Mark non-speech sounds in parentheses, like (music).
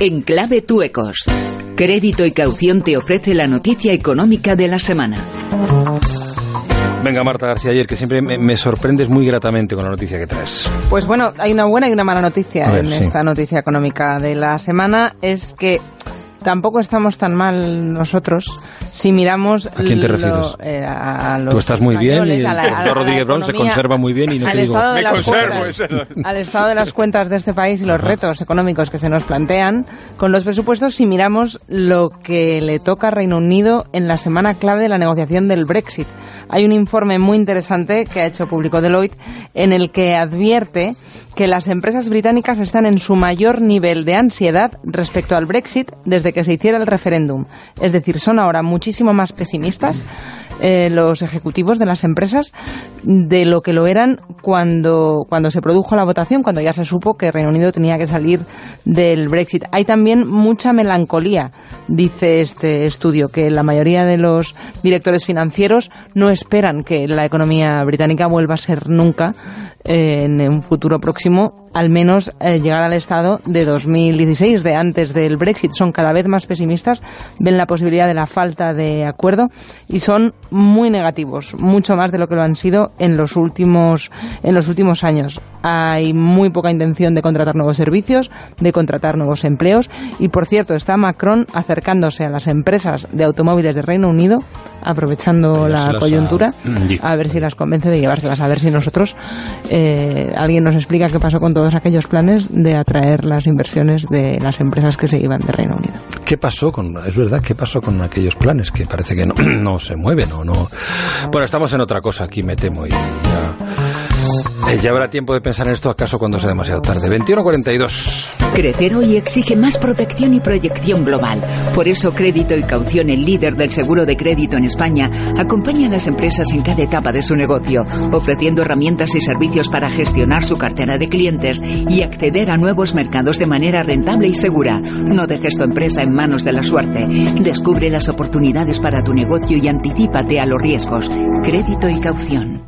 En clave Tuecos. Crédito y caución te ofrece la noticia económica de la semana. Venga, Marta García, ayer que siempre me, me sorprendes muy gratamente con la noticia que traes. Pues bueno, hay una buena y una mala noticia ver, en sí. esta noticia económica de la semana. Es que tampoco estamos tan mal nosotros si miramos... ¿A quién te lo- refieres? eh, a, a los Tú estás muy bien y españoles, a la- el doctor Rodríguez Brown se conserva muy bien y no al te digo... estado de Me las conservo, cuentas, al estado de las cuentas de este país y los retos económicos que se nos plantean con los presupuestos si miramos lo que le toca a Reino Unido en la semana clave de la negociación del Brexit. Hay un informe muy interesante que ha hecho público Deloitte en el que advierte que las empresas británicas están en su mayor nivel de ansiedad respecto al Brexit desde que se hiciera el referéndum. Es decir, son ahora muchísimo más pesimistas eh, los ejecutivos de las empresas de lo que lo eran cuando, cuando se produjo la votación, cuando ya se supo que Reino Unido tenía que salir del Brexit. Hay también mucha melancolía, dice este estudio, que la mayoría de los directores financieros no esperan que la economía británica vuelva a ser nunca eh, en un futuro próximo, al menos eh, llegar al estado de 2016, de antes del Brexit. Son cada vez más pesimistas, ven la posibilidad de la falta de acuerdo y son muy negativos, mucho más de lo que lo han sido en los últimos en los últimos años. Hay muy poca intención de contratar nuevos servicios, de contratar nuevos empleos y por cierto está Macron acercándose a las empresas de automóviles de Reino Unido, aprovechando la a- coyuntura, a ver si las convence de llevárselas, a ver si nosotros eh, alguien nos explica qué pasó con todos aquellos planes de atraer las inversiones de las empresas que se iban de Reino Unido. ¿Qué pasó con, es verdad, qué pasó con aquellos planes que parece que no, (clears throat) no se mueven o no? Bueno, estamos en otra cosa aquí, me temo, y ya, ya habrá tiempo de pensar en esto acaso cuando sea demasiado tarde. 21.42. Crecer hoy exige más protección y proyección global. Por eso Crédito y Caución, el líder del seguro de crédito en España, acompaña a las empresas en cada etapa de su negocio, ofreciendo herramientas y servicios para gestionar su cartera de clientes y acceder a nuevos mercados de manera rentable y segura. No dejes tu empresa en manos de la suerte. Descubre las oportunidades para tu negocio y anticípate a los riesgos. Crédito y Caución.